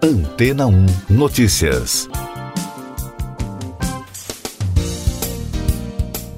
Antena 1 Notícias.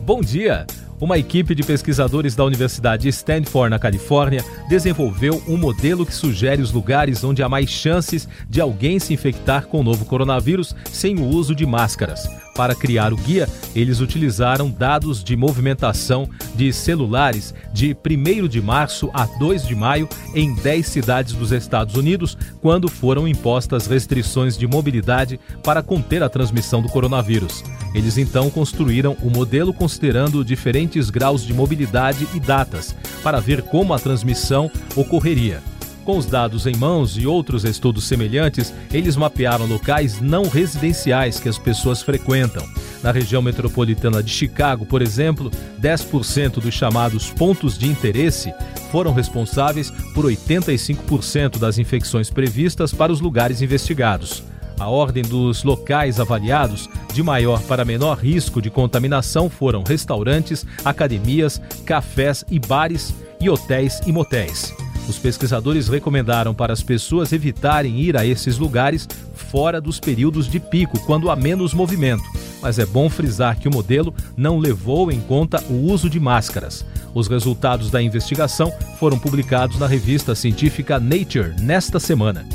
Bom dia! Uma equipe de pesquisadores da Universidade Stanford, na Califórnia, desenvolveu um modelo que sugere os lugares onde há mais chances de alguém se infectar com o novo coronavírus sem o uso de máscaras. Para criar o guia, eles utilizaram dados de movimentação de celulares de 1 de março a 2 de maio em 10 cidades dos Estados Unidos, quando foram impostas restrições de mobilidade para conter a transmissão do coronavírus. Eles então construíram o modelo considerando diferentes graus de mobilidade e datas, para ver como a transmissão ocorreria. Com os dados em mãos e outros estudos semelhantes, eles mapearam locais não residenciais que as pessoas frequentam. Na região metropolitana de Chicago, por exemplo, 10% dos chamados pontos de interesse foram responsáveis por 85% das infecções previstas para os lugares investigados. A ordem dos locais avaliados, de maior para menor risco de contaminação, foram restaurantes, academias, cafés e bares e hotéis e motéis. Os pesquisadores recomendaram para as pessoas evitarem ir a esses lugares fora dos períodos de pico, quando há menos movimento. Mas é bom frisar que o modelo não levou em conta o uso de máscaras. Os resultados da investigação foram publicados na revista científica Nature nesta semana.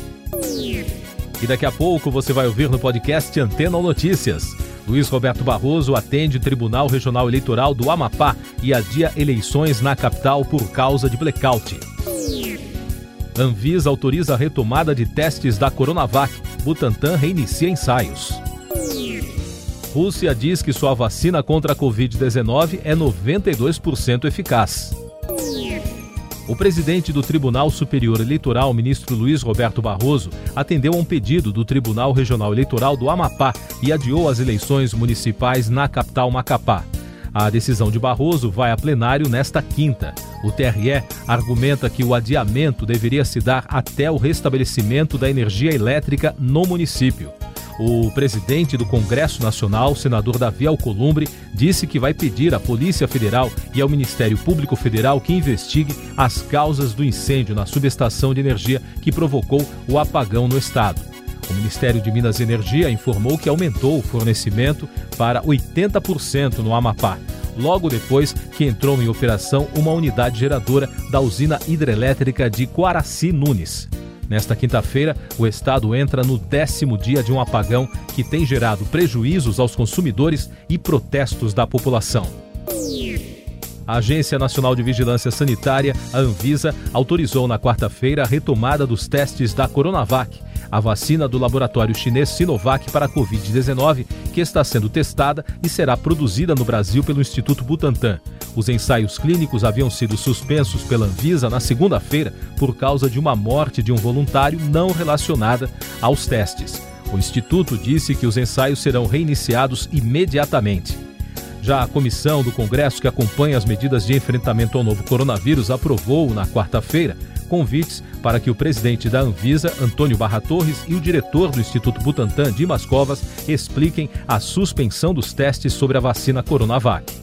E daqui a pouco você vai ouvir no podcast Antena Notícias. Luiz Roberto Barroso atende Tribunal Regional Eleitoral do Amapá e adia eleições na capital por causa de blackout. Anvisa autoriza a retomada de testes da Coronavac. Butantan reinicia ensaios. Rússia diz que sua vacina contra a Covid-19 é 92% eficaz. O presidente do Tribunal Superior Eleitoral, ministro Luiz Roberto Barroso, atendeu a um pedido do Tribunal Regional Eleitoral do Amapá e adiou as eleições municipais na capital Macapá. A decisão de Barroso vai a plenário nesta quinta. O TRE argumenta que o adiamento deveria se dar até o restabelecimento da energia elétrica no município. O presidente do Congresso Nacional, senador Davi Alcolumbre, disse que vai pedir à Polícia Federal e ao Ministério Público Federal que investigue as causas do incêndio na subestação de energia que provocou o apagão no estado. O Ministério de Minas e Energia informou que aumentou o fornecimento para 80% no Amapá, logo depois que entrou em operação uma unidade geradora da usina hidrelétrica de Quaraci Nunes. Nesta quinta-feira, o estado entra no décimo dia de um apagão que tem gerado prejuízos aos consumidores e protestos da população. A Agência Nacional de Vigilância Sanitária, a Anvisa, autorizou na quarta-feira a retomada dos testes da Coronavac a vacina do laboratório chinês Sinovac para a Covid-19, que está sendo testada e será produzida no Brasil pelo Instituto Butantan. Os ensaios clínicos haviam sido suspensos pela Anvisa na segunda-feira por causa de uma morte de um voluntário não relacionada aos testes. O Instituto disse que os ensaios serão reiniciados imediatamente. Já a comissão do Congresso que acompanha as medidas de enfrentamento ao novo coronavírus aprovou, na quarta-feira, convites para que o presidente da Anvisa, Antônio Barra Torres, e o diretor do Instituto Butantan, Dimas Covas, expliquem a suspensão dos testes sobre a vacina Coronavac.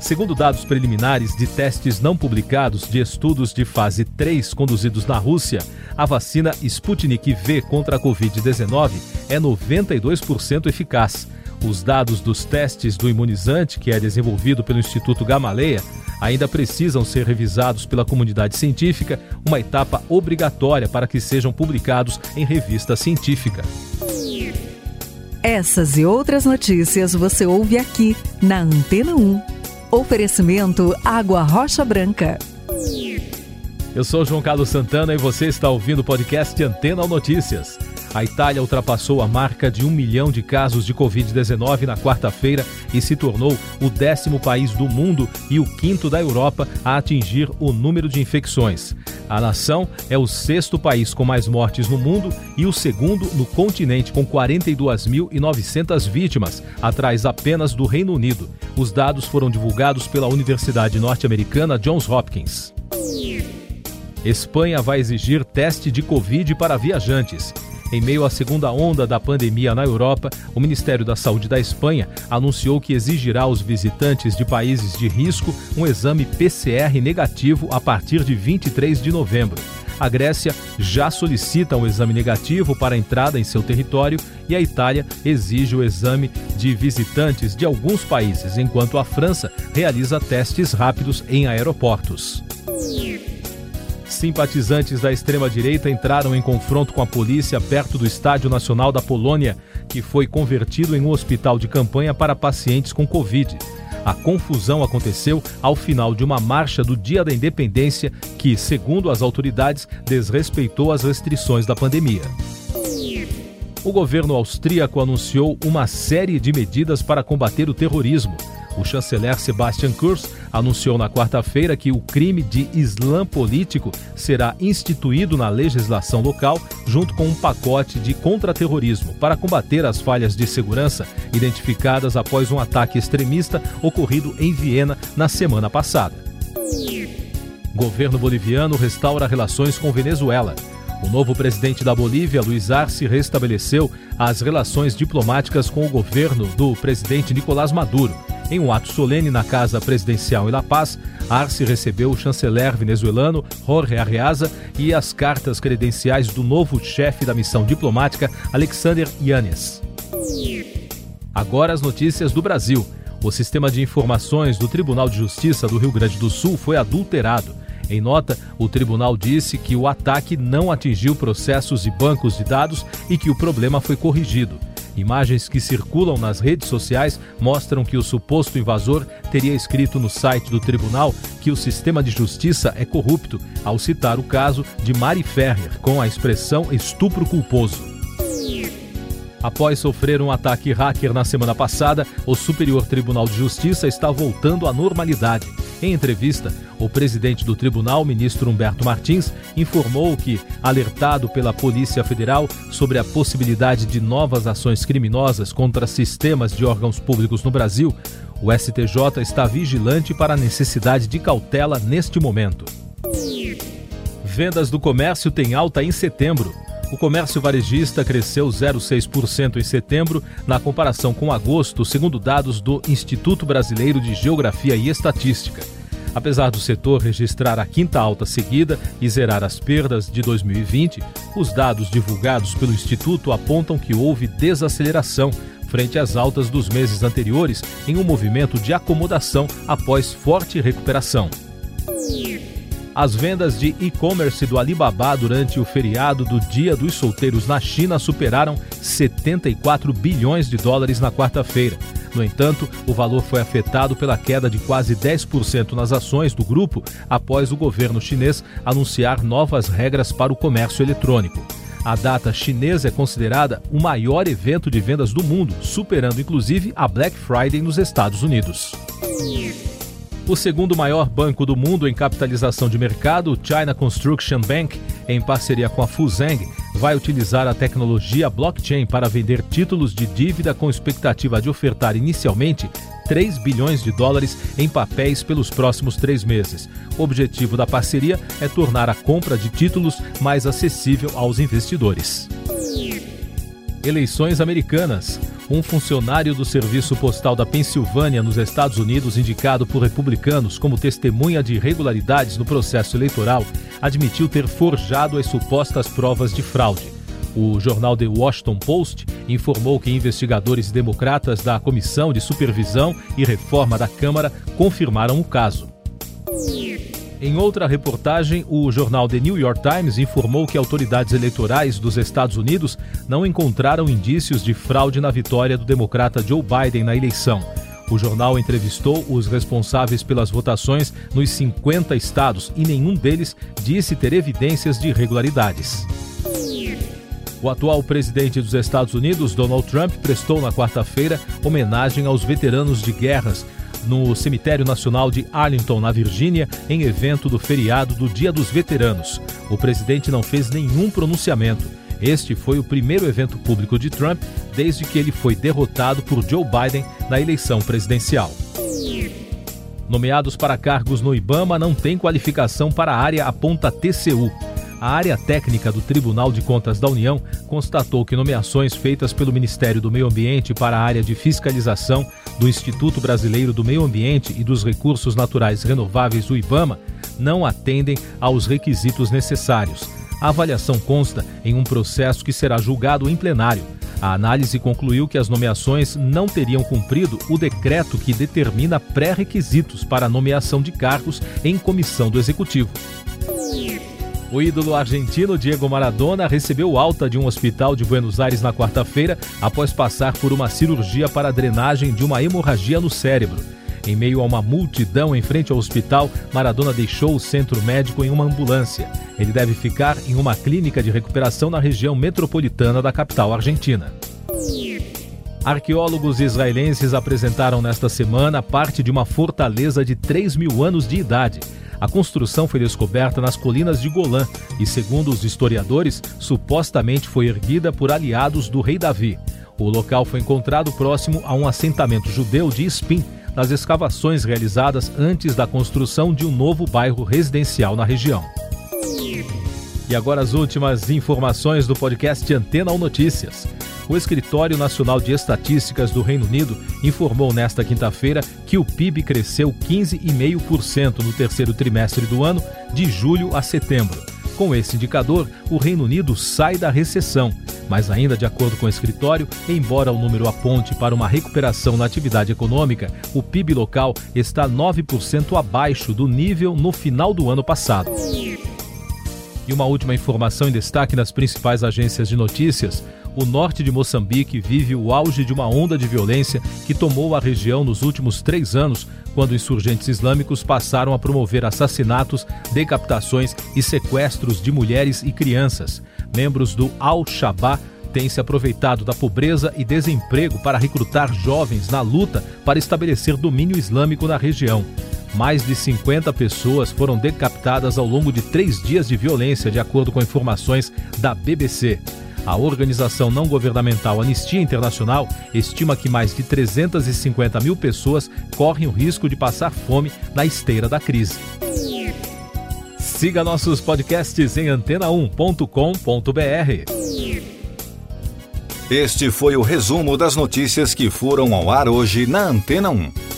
Segundo dados preliminares de testes não publicados de estudos de fase 3 conduzidos na Rússia, a vacina Sputnik V contra a Covid-19 é 92% eficaz. Os dados dos testes do imunizante, que é desenvolvido pelo Instituto Gamaleya, ainda precisam ser revisados pela comunidade científica, uma etapa obrigatória para que sejam publicados em revista científica. Essas e outras notícias você ouve aqui na Antena 1. Oferecimento Água Rocha Branca. Eu sou João Carlos Santana e você está ouvindo o podcast Antena Notícias. A Itália ultrapassou a marca de um milhão de casos de Covid-19 na quarta-feira e se tornou o décimo país do mundo e o quinto da Europa a atingir o número de infecções. A nação é o sexto país com mais mortes no mundo e o segundo no continente, com 42.900 vítimas, atrás apenas do Reino Unido. Os dados foram divulgados pela Universidade Norte-Americana Johns Hopkins. Espanha vai exigir teste de Covid para viajantes. Em meio à segunda onda da pandemia na Europa, o Ministério da Saúde da Espanha anunciou que exigirá aos visitantes de países de risco um exame PCR negativo a partir de 23 de novembro. a Grécia já solicita um exame negativo para entrada em seu território e a Itália exige o exame de visitantes de alguns países, enquanto a França realiza testes rápidos em aeroportos. Simpatizantes da extrema-direita entraram em confronto com a polícia perto do Estádio Nacional da Polônia, que foi convertido em um hospital de campanha para pacientes com Covid. A confusão aconteceu ao final de uma marcha do Dia da Independência que, segundo as autoridades, desrespeitou as restrições da pandemia. O governo austríaco anunciou uma série de medidas para combater o terrorismo. O chanceler Sebastian Kurz anunciou na quarta-feira que o crime de islã político será instituído na legislação local, junto com um pacote de contra-terrorismo para combater as falhas de segurança identificadas após um ataque extremista ocorrido em Viena na semana passada. Governo boliviano restaura relações com Venezuela. O novo presidente da Bolívia, Luiz Arce, restabeleceu as relações diplomáticas com o governo do presidente Nicolás Maduro em um ato solene na Casa Presidencial em La Paz, Arce recebeu o chanceler venezuelano Jorge Arreaza e as cartas credenciais do novo chefe da missão diplomática, Alexander Yanes. Agora as notícias do Brasil. O sistema de informações do Tribunal de Justiça do Rio Grande do Sul foi adulterado. Em nota, o tribunal disse que o ataque não atingiu processos e bancos de dados e que o problema foi corrigido. Imagens que circulam nas redes sociais mostram que o suposto invasor teria escrito no site do tribunal que o sistema de justiça é corrupto, ao citar o caso de Mari Ferrer com a expressão estupro culposo. Após sofrer um ataque hacker na semana passada, o Superior Tribunal de Justiça está voltando à normalidade. Em entrevista, o presidente do tribunal, ministro Humberto Martins, informou que, alertado pela Polícia Federal sobre a possibilidade de novas ações criminosas contra sistemas de órgãos públicos no Brasil, o STJ está vigilante para a necessidade de cautela neste momento. Vendas do comércio têm alta em setembro. O comércio varejista cresceu 0,6% em setembro, na comparação com agosto, segundo dados do Instituto Brasileiro de Geografia e Estatística. Apesar do setor registrar a quinta alta seguida e zerar as perdas de 2020, os dados divulgados pelo Instituto apontam que houve desaceleração frente às altas dos meses anteriores em um movimento de acomodação após forte recuperação. As vendas de e-commerce do Alibaba durante o feriado do Dia dos Solteiros na China superaram 74 bilhões de dólares na quarta-feira. No entanto, o valor foi afetado pela queda de quase 10% nas ações do grupo após o governo chinês anunciar novas regras para o comércio eletrônico. A data chinesa é considerada o maior evento de vendas do mundo, superando inclusive a Black Friday nos Estados Unidos. O segundo maior banco do mundo em capitalização de mercado, o China Construction Bank, em parceria com a Fuzeng, vai utilizar a tecnologia blockchain para vender títulos de dívida com expectativa de ofertar inicialmente 3 bilhões de dólares em papéis pelos próximos três meses. O objetivo da parceria é tornar a compra de títulos mais acessível aos investidores. Eleições americanas. Um funcionário do Serviço Postal da Pensilvânia, nos Estados Unidos, indicado por republicanos como testemunha de irregularidades no processo eleitoral, admitiu ter forjado as supostas provas de fraude. O jornal The Washington Post informou que investigadores democratas da Comissão de Supervisão e Reforma da Câmara confirmaram o caso. Em outra reportagem, o jornal The New York Times informou que autoridades eleitorais dos Estados Unidos não encontraram indícios de fraude na vitória do democrata Joe Biden na eleição. O jornal entrevistou os responsáveis pelas votações nos 50 estados e nenhum deles disse ter evidências de irregularidades. O atual presidente dos Estados Unidos, Donald Trump, prestou na quarta-feira homenagem aos veteranos de guerras no Cemitério Nacional de Arlington, na Virgínia, em evento do feriado do Dia dos Veteranos. O presidente não fez nenhum pronunciamento. Este foi o primeiro evento público de Trump desde que ele foi derrotado por Joe Biden na eleição presidencial. Nomeados para cargos no Ibama não têm qualificação para a área, aponta TCU. A área técnica do Tribunal de Contas da União constatou que nomeações feitas pelo Ministério do Meio Ambiente para a área de fiscalização do Instituto Brasileiro do Meio Ambiente e dos Recursos Naturais Renováveis, o IBAMA, não atendem aos requisitos necessários. A avaliação consta em um processo que será julgado em plenário. A análise concluiu que as nomeações não teriam cumprido o decreto que determina pré-requisitos para a nomeação de cargos em comissão do Executivo. O ídolo argentino Diego Maradona recebeu alta de um hospital de Buenos Aires na quarta-feira após passar por uma cirurgia para drenagem de uma hemorragia no cérebro. Em meio a uma multidão em frente ao hospital, Maradona deixou o centro médico em uma ambulância. Ele deve ficar em uma clínica de recuperação na região metropolitana da capital argentina. Arqueólogos israelenses apresentaram nesta semana parte de uma fortaleza de 3 mil anos de idade. A construção foi descoberta nas colinas de Golã e, segundo os historiadores, supostamente foi erguida por aliados do rei Davi. O local foi encontrado próximo a um assentamento judeu de Spin, nas escavações realizadas antes da construção de um novo bairro residencial na região. E agora as últimas informações do podcast Antena ou Notícias. O Escritório Nacional de Estatísticas do Reino Unido informou nesta quinta-feira que o PIB cresceu 15,5% no terceiro trimestre do ano, de julho a setembro. Com esse indicador, o Reino Unido sai da recessão. Mas, ainda de acordo com o escritório, embora o número aponte para uma recuperação na atividade econômica, o PIB local está 9% abaixo do nível no final do ano passado. E uma última informação em destaque nas principais agências de notícias: o norte de Moçambique vive o auge de uma onda de violência que tomou a região nos últimos três anos, quando insurgentes islâmicos passaram a promover assassinatos, decapitações e sequestros de mulheres e crianças. Membros do Al-Shabaab têm se aproveitado da pobreza e desemprego para recrutar jovens na luta para estabelecer domínio islâmico na região. Mais de 50 pessoas foram decapitadas ao longo de três dias de violência, de acordo com informações da BBC. A organização não governamental Anistia Internacional estima que mais de 350 mil pessoas correm o risco de passar fome na esteira da crise. Siga nossos podcasts em antena1.com.br. Este foi o resumo das notícias que foram ao ar hoje na Antena 1.